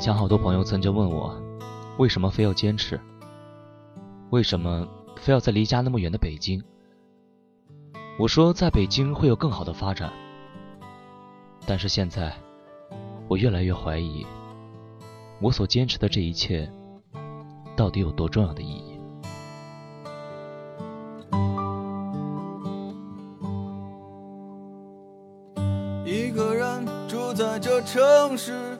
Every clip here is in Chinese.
以前好多朋友曾经问我，为什么非要坚持？为什么非要在离家那么远的北京？我说，在北京会有更好的发展。但是现在，我越来越怀疑，我所坚持的这一切，到底有多重要的意义？一个人住在这城市，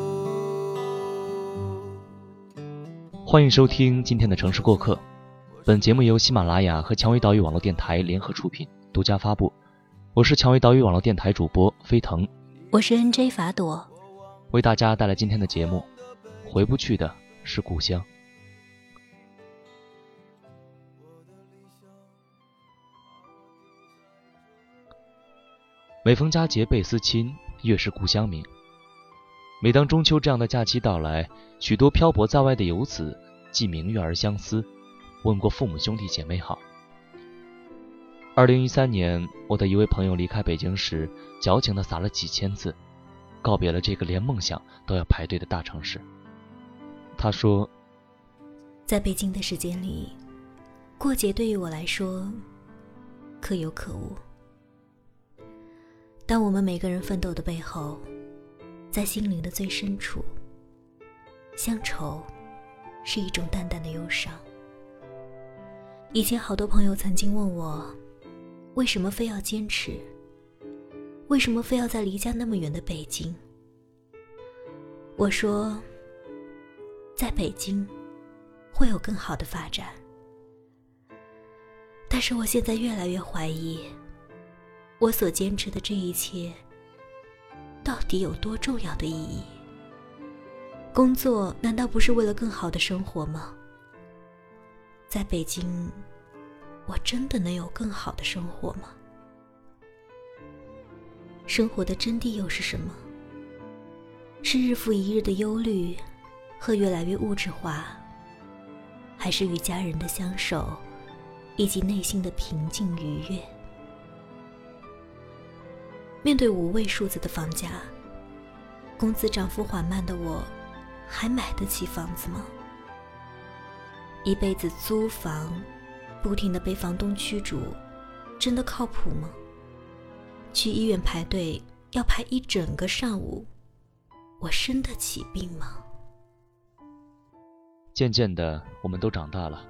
欢迎收听今天的城市过客，本节目由喜马拉雅和蔷薇岛屿网络电台联合出品，独家发布。我是蔷薇岛屿网络电台主播飞腾，我是 NJ 法朵，为大家带来今天的节目。回不去的是故乡。每逢佳节倍思亲，月是故乡明。每当中秋这样的假期到来，许多漂泊在外的游子寄明月而相思，问过父母兄弟姐妹好。二零一三年，我的一位朋友离开北京时，矫情的撒了几千字，告别了这个连梦想都要排队的大城市。他说：“在北京的时间里，过节对于我来说可有可无。当我们每个人奋斗的背后。”在心灵的最深处，乡愁是一种淡淡的忧伤。以前好多朋友曾经问我，为什么非要坚持？为什么非要在离家那么远的北京？我说，在北京会有更好的发展。但是我现在越来越怀疑，我所坚持的这一切。到底有多重要的意义？工作难道不是为了更好的生活吗？在北京，我真的能有更好的生活吗？生活的真谛又是什么？是日复一日的忧虑和越来越物质化，还是与家人的相守以及内心的平静愉悦？面对五位数字的房价，工资涨幅缓慢的我，还买得起房子吗？一辈子租房，不停的被房东驱逐，真的靠谱吗？去医院排队要排一整个上午，我生得起病吗？渐渐的，我们都长大了，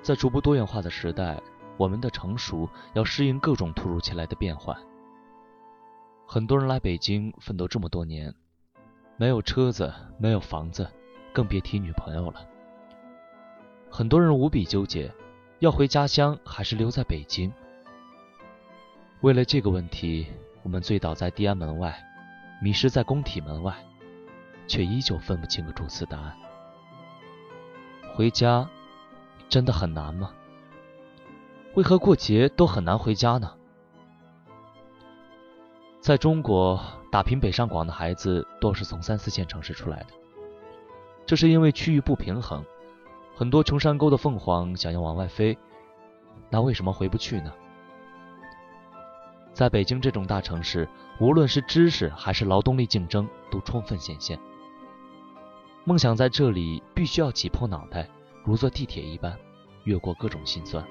在逐步多元化的时代，我们的成熟要适应各种突如其来的变换。很多人来北京奋斗这么多年，没有车子，没有房子，更别提女朋友了。很多人无比纠结，要回家乡还是留在北京？为了这个问题，我们醉倒在地安门外，迷失在工体门外，却依旧分不清个主次答案。回家真的很难吗？为何过节都很难回家呢？在中国，打拼北上广的孩子多是从三四线城市出来的，这是因为区域不平衡，很多穷山沟的凤凰想要往外飞，那为什么回不去呢？在北京这种大城市，无论是知识还是劳动力竞争都充分显现，梦想在这里必须要挤破脑袋，如坐地铁一般，越过各种心酸。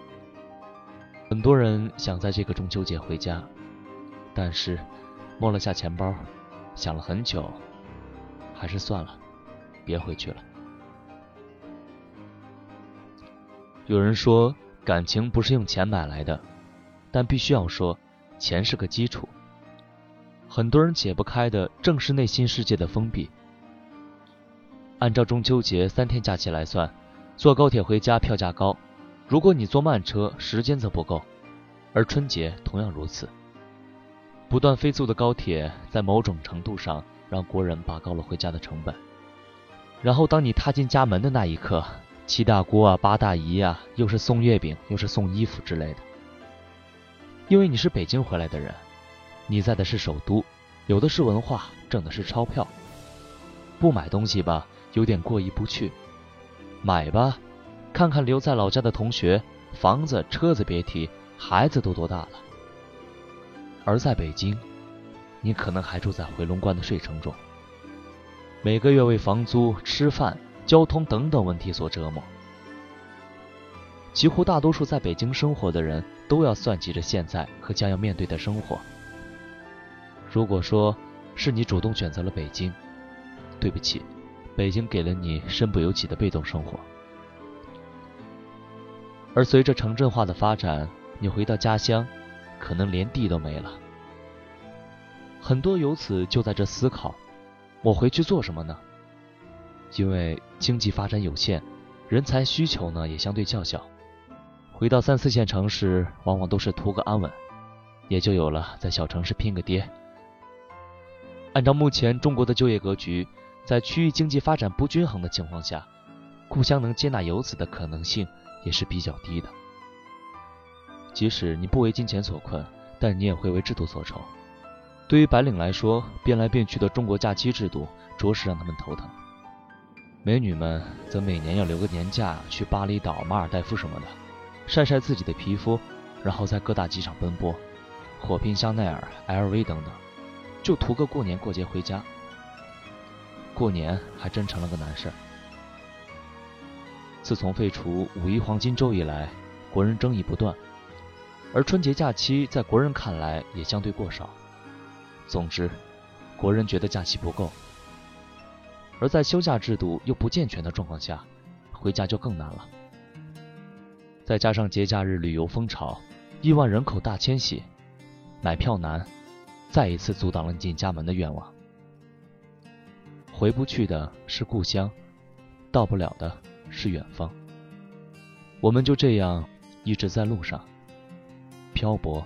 很多人想在这个中秋节回家，但是。摸了下钱包，想了很久，还是算了，别回去了。有人说感情不是用钱买来的，但必须要说，钱是个基础。很多人解不开的正是内心世界的封闭。按照中秋节三天假期来算，坐高铁回家票价高，如果你坐慢车，时间则不够，而春节同样如此。不断飞速的高铁，在某种程度上让国人拔高了回家的成本。然后，当你踏进家门的那一刻，七大姑啊，八大姨啊，又是送月饼，又是送衣服之类的。因为你是北京回来的人，你在的是首都，有的是文化，挣的是钞票。不买东西吧，有点过意不去；买吧，看看留在老家的同学，房子、车子别提，孩子都多大了。而在北京，你可能还住在回龙观的睡城中，每个月为房租、吃饭。交通等等问题所折磨，几乎大多数在北京生活的人都要算计着现在和将要面对的生活。如果说是你主动选择了北京，对不起，北京给了你身不由己的被动生活。而随着城镇化的发展，你回到家乡，可能连地都没了。很多由此就在这思考：我回去做什么呢？因为经济发展有限，人才需求呢也相对较小，回到三四线城市，往往都是图个安稳，也就有了在小城市拼个爹。按照目前中国的就业格局，在区域经济发展不均衡的情况下，故乡能接纳游子的可能性也是比较低的。即使你不为金钱所困，但你也会为制度所愁。对于白领来说，变来变去的中国假期制度，着实让他们头疼。美女们则每年要留个年假去巴厘岛、马尔代夫什么的，晒晒自己的皮肤，然后在各大机场奔波，火拼香奈儿、LV 等等，就图个过年过节回家。过年还真成了个难事儿。自从废除五一黄金周以来，国人争议不断，而春节假期在国人看来也相对过少。总之，国人觉得假期不够。而在休假制度又不健全的状况下，回家就更难了。再加上节假日旅游风潮，亿万人口大迁徙，买票难，再一次阻挡了进家门的愿望。回不去的是故乡，到不了的是远方。我们就这样一直在路上漂泊、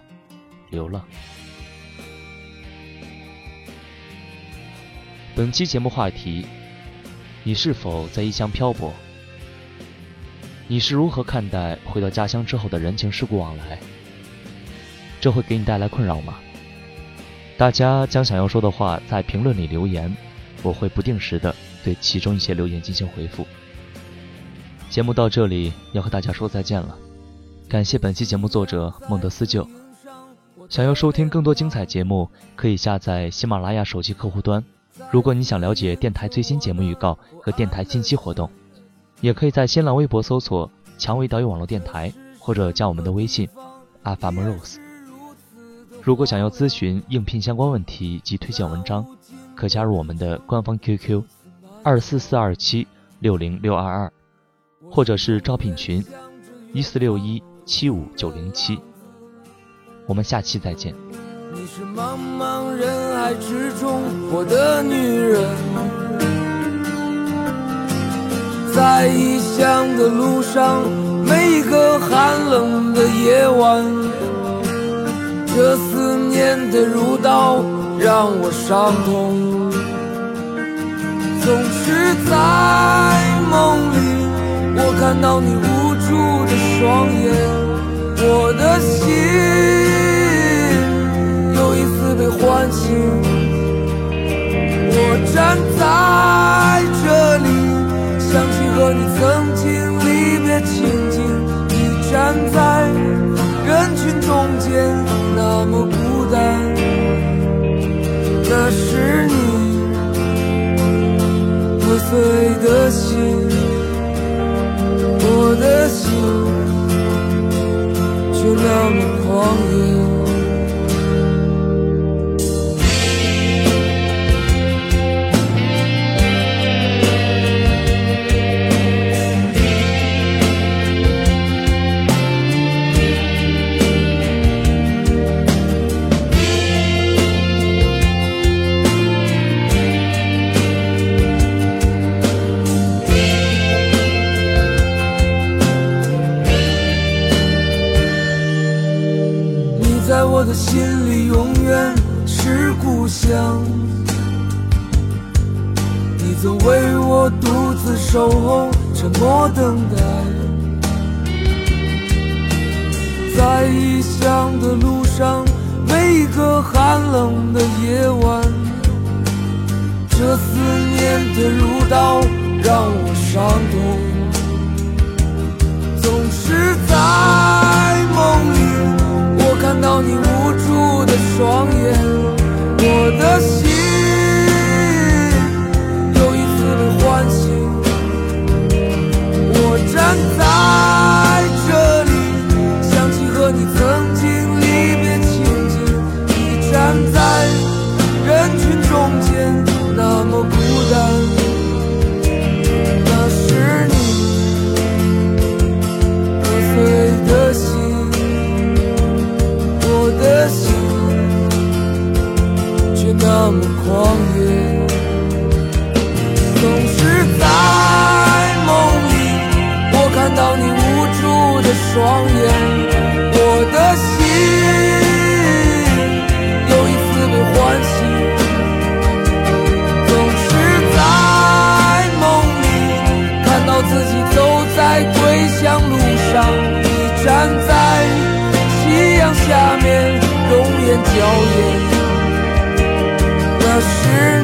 流浪。本期节目话题。你是否在异乡漂泊？你是如何看待回到家乡之后的人情世故往来？这会给你带来困扰吗？大家将想要说的话在评论里留言，我会不定时的对其中一些留言进行回复。节目到这里要和大家说再见了，感谢本期节目作者孟德斯鸠。想要收听更多精彩节目，可以下载喜马拉雅手机客户端。如果你想了解电台最新节目预告和电台近期活动，也可以在新浪微博搜索“蔷薇岛屿网络电台”或者加我们的微信 “FM Rose”。如果想要咨询应聘相关问题及推荐文章，可加入我们的官方 QQ：二四四二七六零六二二，或者是招聘群：一四六一七五九零七。我们下期再见。你是茫茫人海之中我的女人，在异乡的路上，每一个寒冷的夜晚，这思念的如刀让我伤痛。总是在梦里，我看到你无助的双眼，关心，我站在独自守候，沉默等待。在异乡的路上，每一个寒冷的夜晚，这思念的如刀，让我伤痛。总是在梦里，我看到你无助的双眼，我的心。的双眼，我的心又一次被唤醒。总是在梦里看到自己走在归乡路上，你站在夕阳下面，容颜娇艳。那是